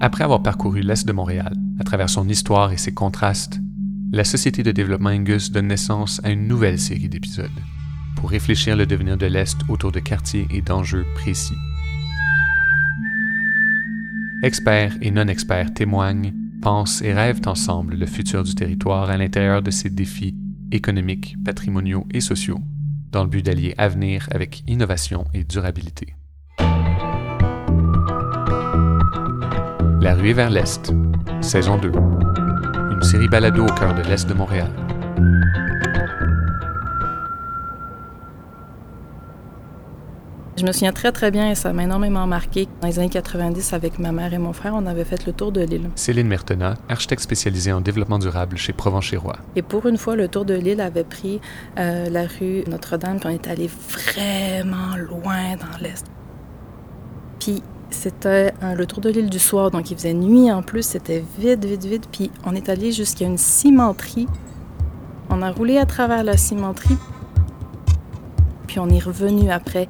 Après avoir parcouru l'Est de Montréal, à travers son histoire et ses contrastes, la Société de développement Angus donne naissance à une nouvelle série d'épisodes pour réfléchir le devenir de l'Est autour de quartiers et d'enjeux précis. Experts et non-experts témoignent, pensent et rêvent ensemble le futur du territoire à l'intérieur de ses défis économiques, patrimoniaux et sociaux, dans le but d'allier avenir avec innovation et durabilité. La ruée vers l'Est, saison 2. Une série balado au cœur de l'Est de Montréal. Je me souviens très très bien et ça m'a énormément marqué. Dans les années 90, avec ma mère et mon frère, on avait fait le tour de l'île. Céline Mertena, architecte spécialisée en développement durable chez Provencher-Roi. Et pour une fois, le tour de l'île avait pris euh, la rue Notre-Dame, puis on est allé vraiment loin dans l'est. Puis c'était euh, le tour de l'île du soir, donc il faisait nuit en plus, c'était vide, vide, vide. Puis on est allé jusqu'à une cimenterie. On a roulé à travers la cimenterie, puis on est revenu après.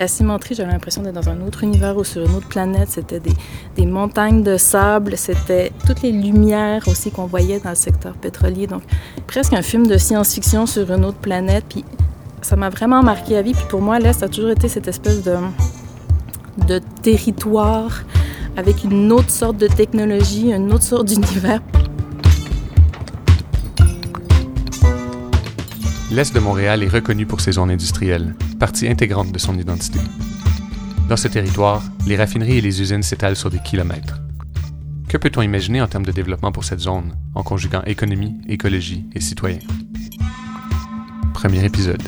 La cimenterie, j'avais l'impression d'être dans un autre univers ou sur une autre planète. C'était des, des montagnes de sable, c'était toutes les lumières aussi qu'on voyait dans le secteur pétrolier. Donc, presque un film de science-fiction sur une autre planète. Puis, ça m'a vraiment marqué à vie. Puis, pour moi, l'Est a toujours été cette espèce de, de territoire avec une autre sorte de technologie, une autre sorte d'univers. L'Est de Montréal est reconnu pour ses zones industrielles, partie intégrante de son identité. Dans ce territoire, les raffineries et les usines s'étalent sur des kilomètres. Que peut-on imaginer en termes de développement pour cette zone, en conjuguant économie, écologie et citoyens? Premier épisode.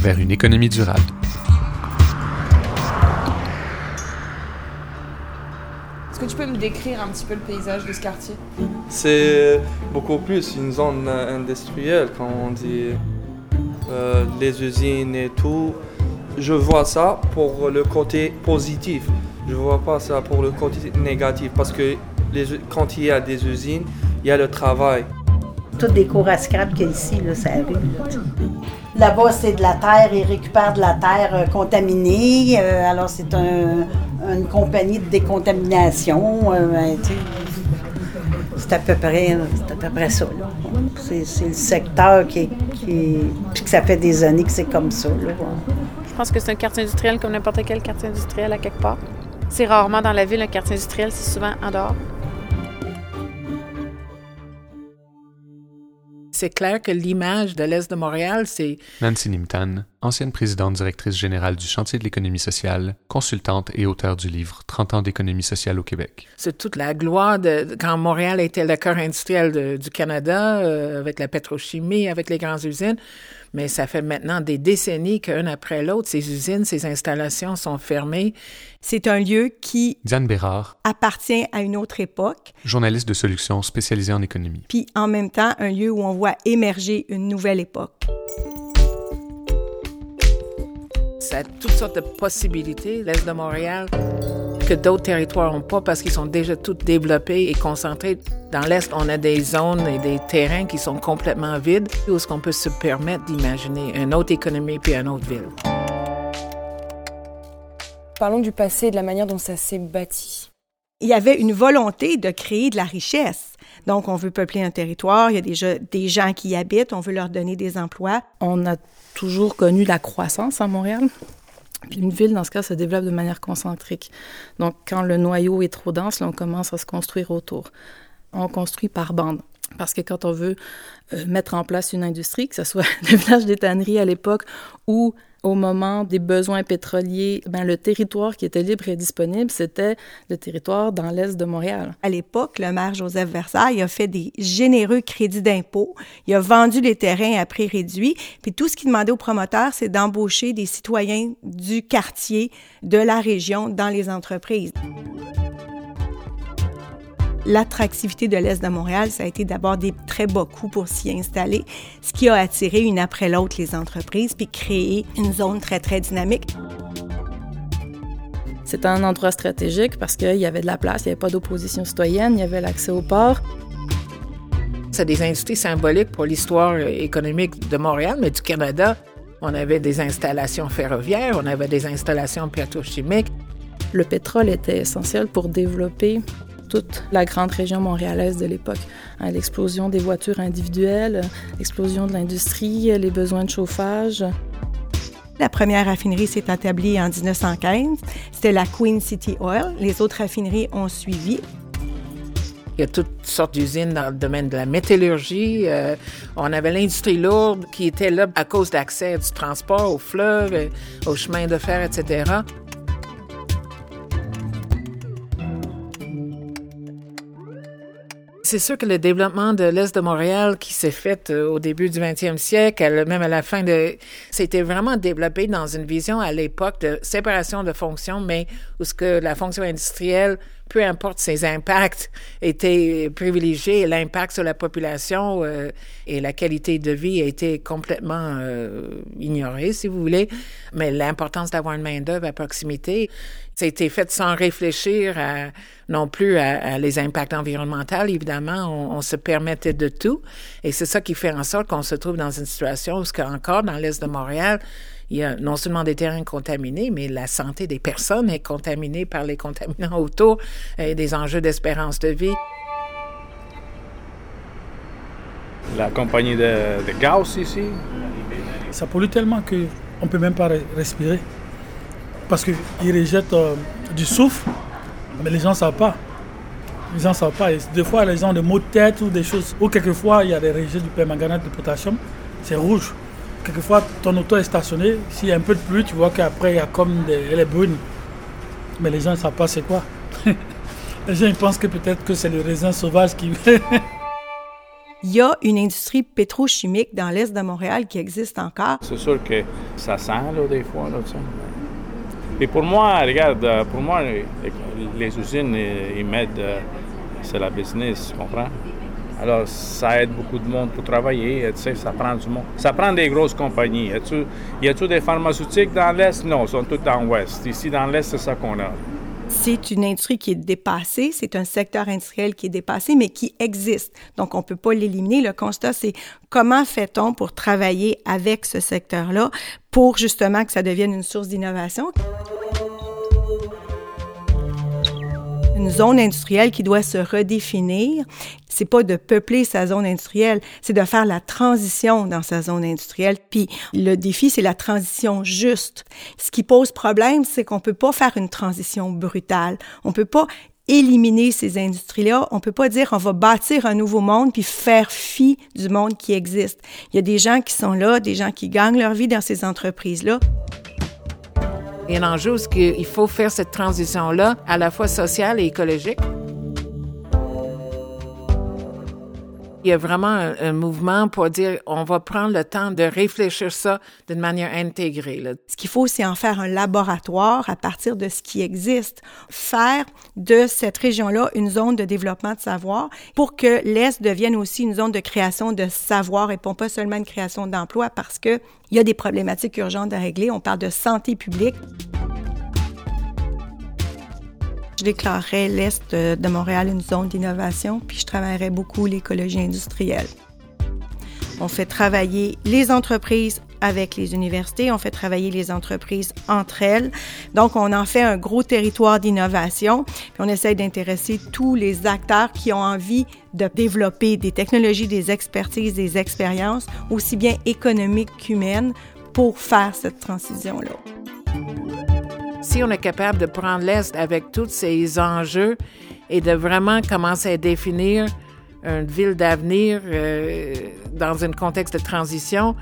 Vers une économie durable. Est-ce que tu peux me décrire un petit peu le paysage de ce quartier? C'est beaucoup plus une zone industrielle, quand on dit euh, les usines et tout. Je vois ça pour le côté positif. Je vois pas ça pour le côté négatif parce que les, quand il y a des usines, il y a le travail. Toutes des cours à scrap qu'il y a ici, là, ça arrive. Là-bas, c'est de la terre, ils récupèrent de la terre euh, contaminée. euh, alors, c'est un- une compagnie de décontamination. euh, ben, c'est à peu près, à peu ça. C'est, le secteur qui, Puis que ça fait des années que c'est comme ça. Je pense que c'est un quartier industriel comme n'importe quel quartier industriel à quelque part. C'est rarement dans la ville un quartier industriel, c'est souvent en dehors. C'est clair que l'image de l'Est de Montréal, c'est Nancy Nimtan, ancienne présidente directrice générale du chantier de l'économie sociale, consultante et auteure du livre 30 ans d'économie sociale au Québec. c'est toute la gloire de, quand Montréal était le cœur industriel de- du Canada, euh, avec la pétrochimie, avec les grandes usines. Mais ça fait maintenant des décennies qu'un après l'autre, ces usines, ces installations sont fermées. C'est un lieu qui Diane Bérard, appartient à une autre époque, journaliste de solutions spécialisée en économie. puis en même temps un lieu où on voit émerger une nouvelle époque. Ça a toutes sortes de possibilités, l'Est de Montréal, que d'autres territoires n'ont pas parce qu'ils sont déjà tous développés et concentrés. Dans l'Est, on a des zones et des terrains qui sont complètement vides où est-ce qu'on peut se permettre d'imaginer une autre économie puis une autre ville. Parlons du passé et de la manière dont ça s'est bâti. Il y avait une volonté de créer de la richesse. Donc, on veut peupler un territoire, il y a déjà des gens qui y habitent, on veut leur donner des emplois. On a toujours connu la croissance à Montréal. Puis une ville, dans ce cas, se développe de manière concentrique. Donc, quand le noyau est trop dense, là, on commence à se construire autour. On construit par bande. Parce que quand on veut euh, mettre en place une industrie, que ce soit le village des tanneries à l'époque ou au moment des besoins pétroliers, ben, le territoire qui était libre et disponible, c'était le territoire dans l'est de Montréal. À l'époque, le maire Joseph Versailles a fait des généreux crédits d'impôt. Il a vendu les terrains à prix réduit. Puis tout ce qu'il demandait aux promoteurs, c'est d'embaucher des citoyens du quartier, de la région, dans les entreprises. L'attractivité de l'Est de Montréal, ça a été d'abord des très bas coûts pour s'y installer, ce qui a attiré une après l'autre les entreprises, puis créé une zone très, très dynamique. C'était un endroit stratégique parce qu'il y avait de la place, il n'y avait pas d'opposition citoyenne, il y avait l'accès au port. C'est des industries symboliques pour l'histoire économique de Montréal, mais du Canada. On avait des installations ferroviaires, on avait des installations pétrochimiques. Le pétrole était essentiel pour développer toute la grande région montréalaise de l'époque. Hein, l'explosion des voitures individuelles, l'explosion de l'industrie, les besoins de chauffage. La première raffinerie s'est établie en 1915. C'était la Queen City Oil. Les autres raffineries ont suivi. Il y a toutes sortes d'usines dans le domaine de la métallurgie. Euh, on avait l'industrie lourde qui était là à cause d'accès du transport au fleuve, aux chemins de fer, etc. C'est sûr que le développement de l'Est de Montréal qui s'est fait euh, au début du 20e siècle, même à la fin de... C'était vraiment développé dans une vision à l'époque de séparation de fonctions, mais où ce que la fonction industrielle, peu importe ses impacts, était privilégiée et l'impact sur la population euh, et la qualité de vie a été complètement euh, ignoré, si vous voulez. Mais l'importance d'avoir une main-d'œuvre à proximité, ça a été fait sans réfléchir à, non plus à, les impacts environnementaux. Évidemment, on, se permettait de tout. Et c'est ça qui fait en sorte qu'on se trouve dans une situation où, encore dans l'Est de Montréal, il y a non seulement des terrains contaminés, mais la santé des personnes est contaminée par les contaminants autour et des enjeux d'espérance de vie. La compagnie de, de gaz ici. Ça pollue tellement qu'on ne peut même pas respirer parce qu'ils rejettent euh, du soufre, mais les gens ne savent pas. Les gens ne savent pas. des fois, les gens ont des maux de tête ou des choses. Ou quelquefois, il y a des rejets du permanganate de potassium, c'est rouge. Quelquefois, ton auto est stationné, s'il y a un peu de pluie, tu vois qu'après, il y a comme des, elle est brune. Mais les gens ne savent pas c'est quoi. les gens ils pensent que peut-être que c'est le raisin sauvage qui... il y a une industrie pétrochimique dans l'est de Montréal qui existe encore. C'est sûr que ça sent là, des fois. Là, et pour moi, regarde, euh, pour moi, les usines, ils m'aident, euh, c'est la business, tu comprends? Alors, ça aide beaucoup de monde pour travailler, tu sais, ça prend du monde. Ça prend des grosses compagnies. Y a-t-il des pharmaceutiques dans l'Est? Non, ils sont tous dans l'Ouest. Ici, dans l'Est, c'est ça qu'on a. C'est une industrie qui est dépassée, c'est un secteur industriel qui est dépassé, mais qui existe. Donc, on ne peut pas l'éliminer. Le constat, c'est comment fait-on pour travailler avec ce secteur-là pour justement que ça devienne une source d'innovation? Une zone industrielle qui doit se redéfinir, c'est pas de peupler sa zone industrielle, c'est de faire la transition dans sa zone industrielle. Puis le défi, c'est la transition juste. Ce qui pose problème, c'est qu'on peut pas faire une transition brutale. On peut pas éliminer ces industries-là. On peut pas dire on va bâtir un nouveau monde puis faire fi du monde qui existe. Il y a des gens qui sont là, des gens qui gagnent leur vie dans ces entreprises-là. Il y a un enjeu faut faire cette transition-là à la fois sociale et écologique. Il y a vraiment un, mouvement pour dire on va prendre le temps de réfléchir ça d'une manière intégrée. Ce qu'il faut, c'est en faire un laboratoire à partir de ce qui existe, faire de cette région-là une zone de développement de savoir pour que l'Est devienne aussi une zone de création de savoir et pas seulement une création d'emplois parce qu'il y a des problématiques urgentes à régler. On parle de santé publique. Je déclarerais l'Est de Montréal une zone d'innovation, puis je travaillerais beaucoup l'écologie industrielle. On fait travailler les entreprises avec les universités, on fait travailler les entreprises entre elles. Donc, on en fait un gros territoire d'innovation, puis on essaie d'intéresser tous les acteurs qui ont envie de développer des technologies, des expertises, des expériences, aussi bien économiques qu'humaines, pour faire cette transition-là si on est capable de prendre l'Est avec tous ces enjeux et de vraiment commencer à définir une ville d'avenir euh, dans un contexte de transition,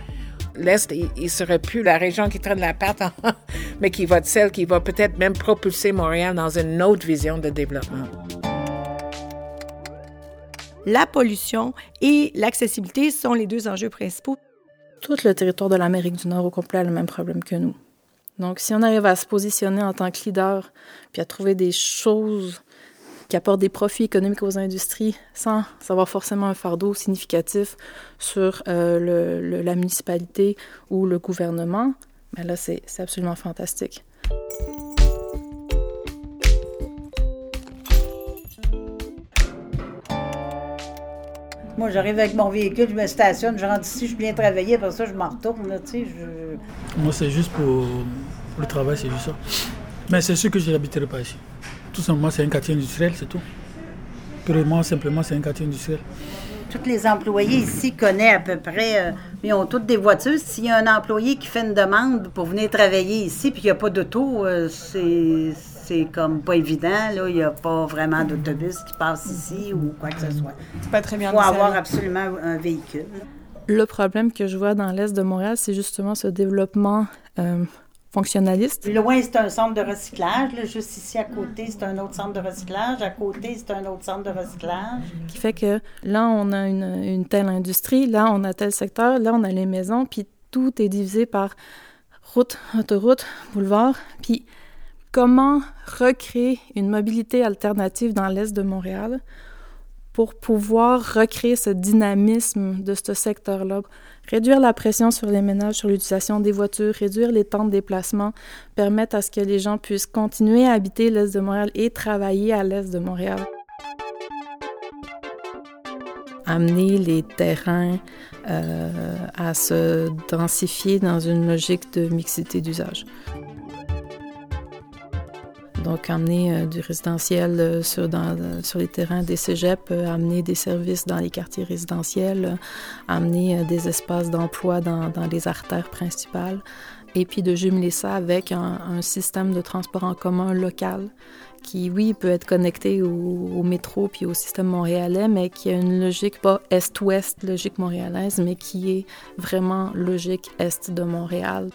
l'Est, il, ne serait plus la région qui traîne la patte, mais qui va être celle qui va peut-être même propulser Montréal dans une autre vision de développement. La pollution et l'accessibilité sont les deux enjeux principaux. Tout le territoire de l'Amérique du Nord au complet a le même problème que nous. Donc, si on arrive à se positionner en tant que leader, puis à trouver des choses qui apportent des profits économiques aux industries sans savoir forcément un fardeau significatif sur euh, la municipalité ou le gouvernement, ben là, c'est absolument fantastique. Moi, j'arrive avec mon véhicule, je me stationne, je rentre ici, je viens travailler, après ça, je m'en retourne. Là, tu sais, Moi, c'est juste pour, le travail, c'est juste ça. Mais c'est sûr que je n'habiterai pas ici. Tout simplement, c'est un quartier industriel, c'est tout. Purement, simplement, c'est un quartier industriel. Tous les employés ici connaissent à peu près, euh, ils ont toutes des voitures. S'il y a un employé qui fait une demande pour venir travailler ici, puis il n'y a pas d'auto, euh, c'est c'est comme pas évident. Là, il n'y a pas vraiment d'autobus qui passe ici ou quoi que ce soit. C'est pas très bien. Il faut avoir absolument un véhicule. Le problème que je vois dans l'est de Montréal, c'est justement ce développement euh, fonctionnaliste. Loin, c'est un centre de recyclage. Là, juste ici à côté, c'est un autre centre de recyclage. À côté, c'est un autre centre de recyclage. Qui fait que là, on a une, une telle industrie, là, on a tel secteur, là, on a les maisons, puis tout est divisé par route, autoroute, boulevard. Puis comment recréer une mobilité alternative dans l'est de Montréal pour pouvoir recréer ce dynamisme de ce secteur-là, réduire la pression sur les ménages sur l'utilisation des voitures, réduire les temps de déplacement, permettre à ce que les gens puissent continuer à habiter l'est de Montréal et travailler à l'est de Montréal. Amener les terrains euh, à se densifier dans une logique de mixité d'usage. Donc, amener euh, du résidentiel euh, euh, sur les terrains des cégeps, amener des services dans les quartiers résidentiels, amener des espaces d'emploi dans, les artères principales, et puis de jumeler ça avec un, système de transport en commun local qui, oui, peut être connecté au, au, métro puis au système montréalais, mais qui a une logique pas est-ouest, logique montréalaise, mais qui est vraiment logique est de Montréal.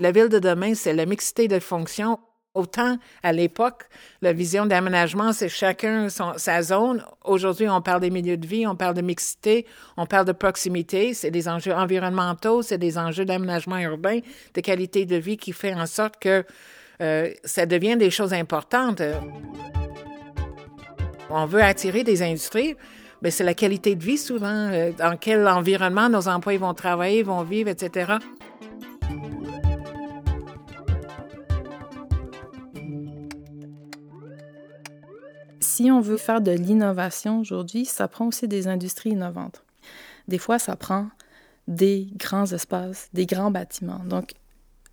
La ville de demain, c'est la mixité de fonctions Autant à l'époque, la vision d'aménagement, c'est chacun sa zone. Aujourd'hui, on parle des milieux de vie, on parle de mixité, on parle de proximité. C'est des enjeux environnementaux, c'est des enjeux d'aménagement urbain, de qualité de vie qui fait en sorte que euh, ça devient des choses importantes. On veut attirer des industries, mais c'est la qualité de vie souvent, euh, dans quel environnement nos employés vont travailler, vont vivre, etc. si on veut faire de l'innovation aujourd'hui, ça prend aussi des industries innovantes. Des fois, ça prend des grands espaces, des grands bâtiments. Donc,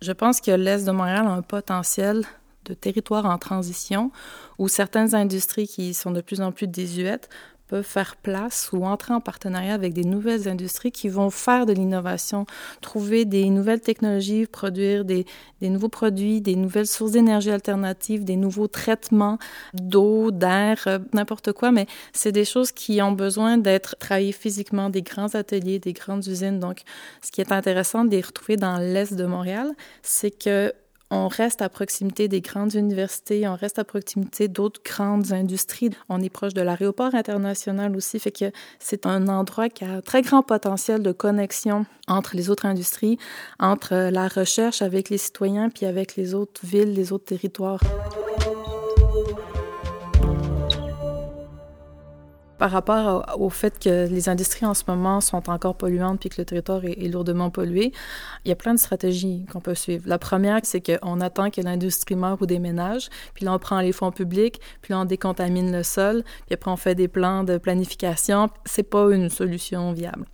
je pense que l'Est de Montréal a un potentiel de territoire en transition où certaines industries qui sont de plus en plus désuètes peuvent faire place ou entrer en partenariat avec des nouvelles industries qui vont faire de l'innovation, trouver des nouvelles technologies, produire des, des nouveaux produits, des nouvelles sources d'énergie alternatives, des nouveaux traitements d'eau, d'air, euh, n'importe quoi, mais c'est des choses qui ont besoin d'être travaillées physiquement, des grands ateliers, des grandes usines. Donc, ce qui est intéressant de les retrouver dans l'Est de Montréal, c'est que on reste à proximité des grandes universités, on reste à proximité d'autres grandes industries. On est proche de l'aéroport international aussi, fait que c'est un endroit qui a un très grand potentiel de connexion entre les autres industries, entre la recherche avec les citoyens, puis avec les autres villes, les autres territoires. Par rapport au, fait que les industries en ce moment sont encore polluantes puis que le territoire est, lourdement pollué, il y a plein de stratégies qu'on peut suivre. La première, c'est qu'on attend que l'industrie meure ou déménage, puis là, on prend les fonds publics, puis là, on décontamine le sol, puis après, on fait des plans de planification. C'est pas une solution viable.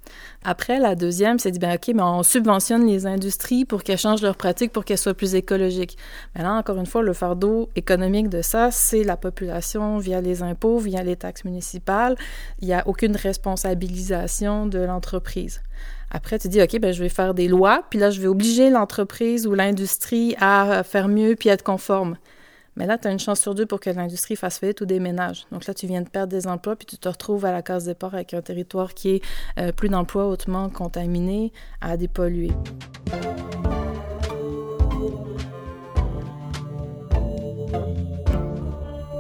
Après, la deuxième, c'est de dire, ben, OK, mais on subventionne les industries pour qu'elles changent leurs pratiques, pour qu'elles soient plus écologiques. Mais là, encore une fois, le fardeau économique de ça, c'est la population via les impôts, via les taxes municipales. Il n'y a aucune responsabilisation de l'entreprise. Après, tu dis, OK, ben, je vais faire des lois, puis là, je vais obliger l'entreprise ou l'industrie à faire mieux puis être conforme. Mais là, tu as une chance sur deux pour que l'industrie fasse faillite ou déménage. Donc là, tu viens de perdre des emplois, puis tu te retrouves à la case départ avec un territoire qui est euh, plus d'emplois hautement contaminé, à dépolluer.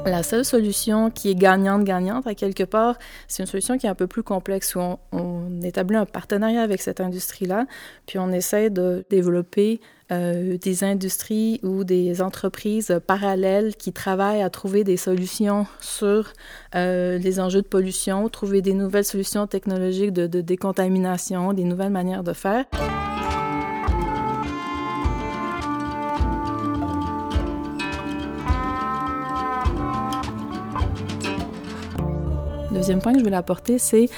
La seule solution qui est gagnante-gagnante, à quelque part, c'est une solution qui est un peu plus complexe, où on, établit un partenariat avec cette industrie-là, puis on essaie de développer euh, des industries ou des entreprises parallèles qui travaillent à trouver des solutions sur euh, les enjeux de pollution, trouver des nouvelles solutions technologiques de décontamination, des nouvelles manières de faire. Deuxième point que je voulais apporter, c'est,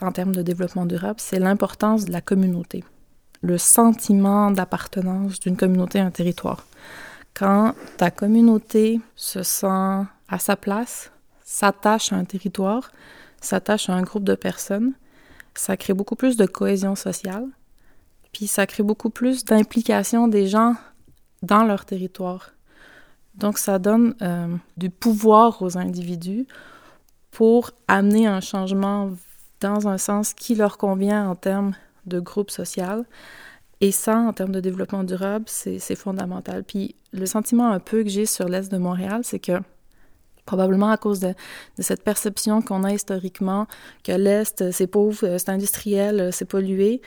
en termes de développement durable, c'est l'importance de la communauté, le sentiment d'appartenance d'une communauté à un territoire. Quand ta communauté se sent à sa place, s'attache à un territoire, s'attache à un groupe de personnes, ça crée beaucoup plus de cohésion sociale, puis ça crée beaucoup plus d'implication des gens dans leur territoire. Donc ça donne euh, du pouvoir aux individus pour amener un changement dans un sens qui leur convient en termes de groupe social. Et ça, en termes de développement durable, c'est fondamental. Puis le sentiment un peu que j'ai sur l'Est de Montréal, c'est que probablement à cause de, cette perception qu'on a historiquement que l'Est, c'est pauvre, c'est industriel, c'est pollué.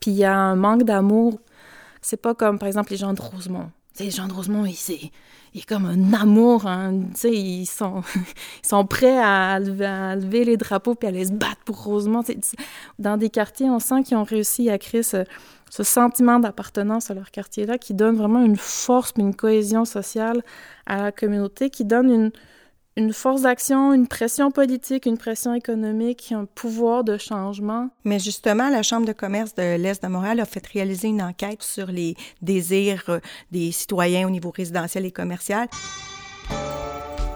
Puis il y a un manque d'amour. C'est pas comme, par exemple, les gens de Rosemont. Les gens de Rosemont, il a comme un amour, hein, ils sont, ils sont prêts à lever, les drapeaux puis à aller se battre pour Rosemont. Dans des quartiers, on sent qu'ils ont réussi à créer ce, ce sentiment d'appartenance à leur quartier-là qui donne vraiment une force, une cohésion sociale à la communauté, qui donne une, une force d'action, une pression politique, une pression économique, un pouvoir de changement. Mais justement, la Chambre de commerce de l'Est de Montréal a fait réaliser une enquête sur les désirs euh, des citoyens au niveau résidentiel et commercial.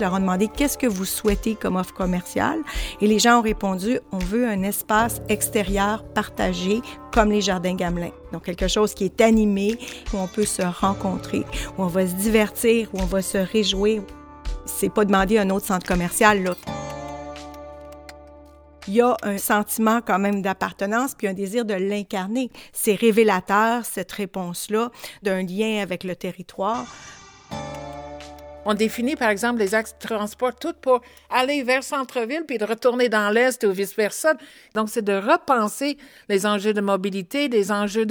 Leur ont demandé qu'est-ce que vous souhaitez comme offre commerciale? Et les gens ont répondu on veut un espace extérieur partagé comme les jardins Gamelin. Donc quelque chose qui est animé, où on peut se rencontrer, où on va se divertir, où on va se réjouir c'est pas demander un autre centre commercial, là. Il y a un sentiment quand même d'appartenance puis un désir de l'incarner. C'est révélateur, cette réponse-là, d'un lien avec le territoire. On définit, par exemple, les axes de transport tout pour aller vers centre-ville puis de retourner dans l'Est ou vice-versa. Donc, c'est de repenser les enjeux de mobilité, les enjeux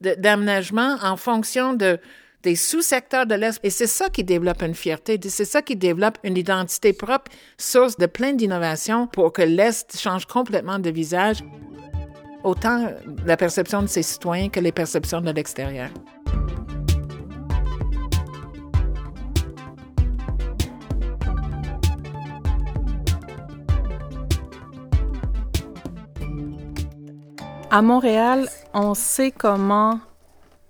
d'aménagement de, en fonction de, des sous-secteurs de l'Est. Et c'est ça qui développe une fierté, c'est ça qui développe une identité propre, source de plein d'innovations pour que l'Est change complètement de visage, autant la perception de ses citoyens que les perceptions de l'extérieur. À Montréal, on sait comment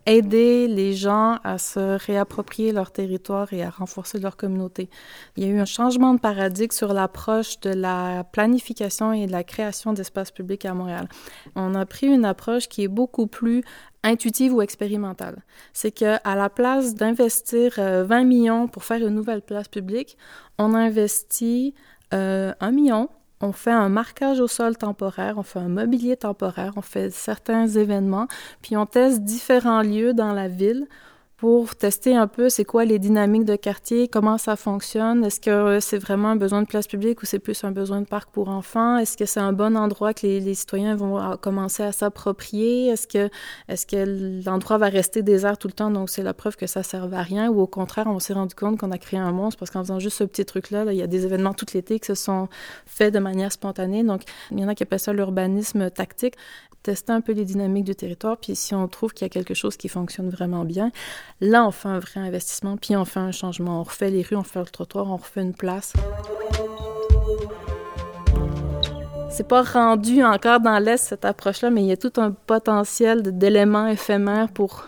aider les gens à se réapproprier leur territoire et à renforcer leur communauté. Il y a eu un changement de paradigme sur l'approche de la planification et de la création d'espaces publics à Montréal. On a pris une approche qui est beaucoup plus intuitive ou expérimentale. C'est que à la place d'investir 20 euh, millions pour faire une nouvelle place publique, on investit euh, un million on fait un marquage au sol temporaire, on fait un mobilier temporaire, on fait certains événements, puis on teste différents lieux dans la ville pour tester un peu c'est quoi les dynamiques de quartier, comment ça fonctionne, est-ce que c'est vraiment un besoin de place publique ou c'est plus un besoin de parc pour enfants, est-ce que c'est un bon endroit que les, citoyens vont commencer à s'approprier, est-ce que, l'endroit va rester désert tout le temps, donc c'est la preuve que ça ne sert à rien, ou au contraire, on s'est rendu compte qu'on a créé un monstre parce qu'en faisant juste ce petit truc-là, il y a des événements tout l'été qui se sont faits de manière spontanée, donc il y en a qui appellent ça l'urbanisme tactique. Tester un peu les dynamiques du territoire, puis si on trouve qu'il y a quelque chose qui fonctionne vraiment bien, là, on fait un vrai investissement, puis on fait un changement. On refait les rues, on fait le trottoir, on refait une place. C'est pas rendu encore dans l'Est, cette approche-là, mais il y a tout un potentiel d'éléments éphémères pour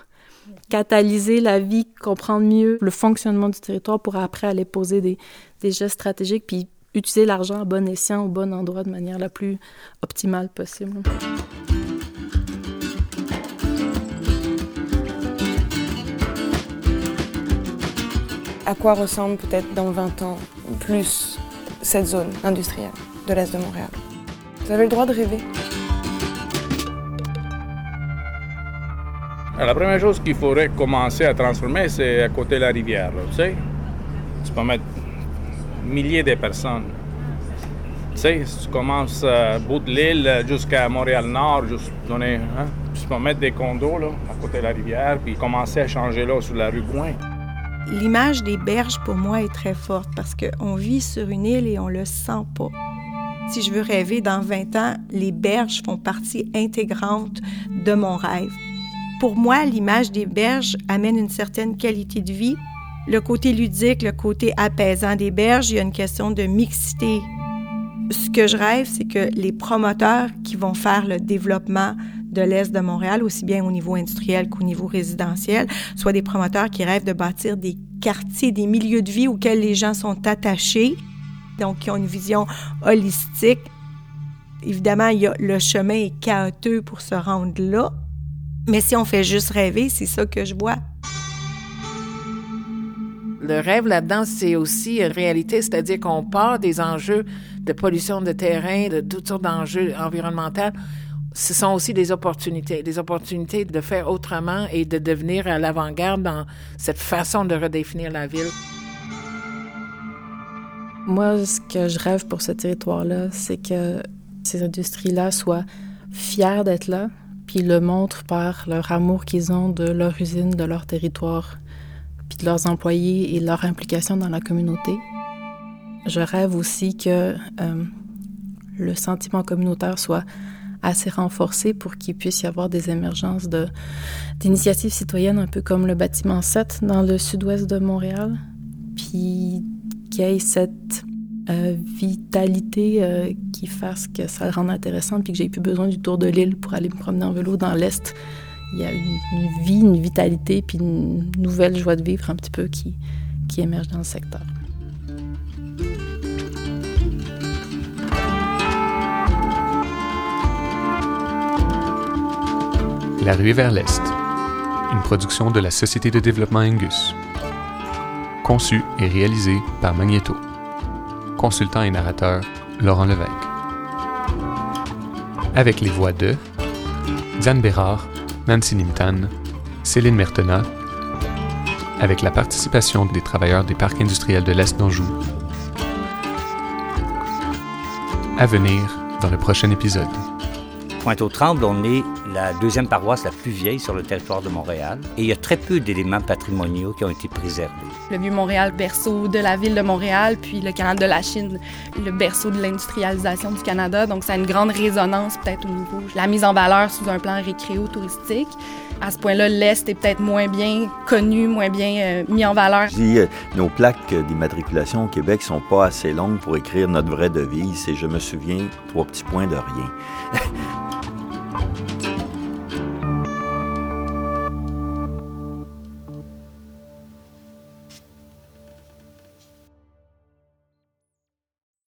catalyser la vie, comprendre mieux le fonctionnement du territoire pour après aller poser des, des gestes stratégiques, puis utiliser l'argent à bon escient, au bon endroit, de manière la plus optimale possible. À quoi ressemble peut-être dans 20 ans plus cette zone industrielle de l'Est de Montréal. Vous avez le droit de rêver. La première chose qu'il faudrait commencer à transformer, c'est à côté de la rivière. tu sais, tu peux mettre milliers de personnes. Tu sais, si tu commences à bout de l'île jusqu'à Montréal-Nord, juste donner, hein, tu peux mettre des condos là, à côté de la rivière, puis commencer à changer là sur la rue Gouin. L'image des berges, pour moi, est très forte parce qu'on vit sur une île et on le sent pas. Si je veux rêver dans 20 ans, les berges font partie intégrante de mon rêve. Pour moi, l'image des berges amène une certaine qualité de vie. Le côté ludique, le côté apaisant des berges, il y a une question de mixité. Ce que je rêve, c'est que les promoteurs qui vont faire le développement de l'Est de Montréal, aussi bien au niveau industriel qu'au niveau résidentiel, soit des promoteurs qui rêvent de bâtir des quartiers, des milieux de vie auxquels les gens sont attachés, donc qui ont une vision holistique. Évidemment, il y a, le chemin est chaotique pour se rendre là, mais si on fait juste rêver, c'est ça que je vois. Le rêve là-dedans, c'est aussi une réalité, c'est-à-dire qu'on part des enjeux de pollution de terrain, de toutes sortes d'enjeux environnementaux. Ce sont aussi des opportunités, des opportunités de faire autrement et de devenir à l'avant-garde dans cette façon de redéfinir la ville. Moi, ce que je rêve pour ce territoire-là, c'est que ces industries-là soient fières d'être là, puis le montrent par leur amour qu'ils ont de leur usine, de leur territoire, puis de leurs employés et leur implication dans la communauté. Je rêve aussi que euh, le sentiment communautaire soit assez renforcé pour qu'il puisse y avoir des émergences d'initiatives citoyennes, un peu comme le bâtiment 7 dans le sud-ouest de Montréal, puis qu'il y ait cette euh, vitalité euh, qui fasse que ça le rende intéressant, puis que j'ai plus besoin du tour de l'île pour aller me promener en vélo dans l'Est. Il y a une, vie, une vitalité, puis une nouvelle joie de vivre un petit peu qui, qui émerge dans le secteur. La rue vers l'Est, une production de la Société de développement Angus. Conçu et réalisé par Magneto consultant et narrateur Laurent Levesque. Avec les voix de Diane Bérard, Nancy Nimtan, Céline Mertena, avec la participation des travailleurs des parcs industriels de l'Est d'Anjou. À venir dans le prochain épisode. Pointe-aux-Trembles, on est la deuxième paroisse la plus vieille sur le territoire de Montréal et il y a très peu d'éléments patrimoniaux qui ont été préservés. Le Vieux-Montréal, berceau de la ville de Montréal, puis le canal de la Chine, le berceau de l'industrialisation du Canada. Donc, ça a une grande résonance peut-être au niveau de la mise en valeur sous un plan récréo-touristique. À ce point-là, l'Est est peut-être moins bien connu, moins bien euh, mis en valeur. Je dis, euh, nos plaques d'immatriculation au Québec sont pas assez longues pour écrire notre vraie devise et je me souviens, trois petits points de rien.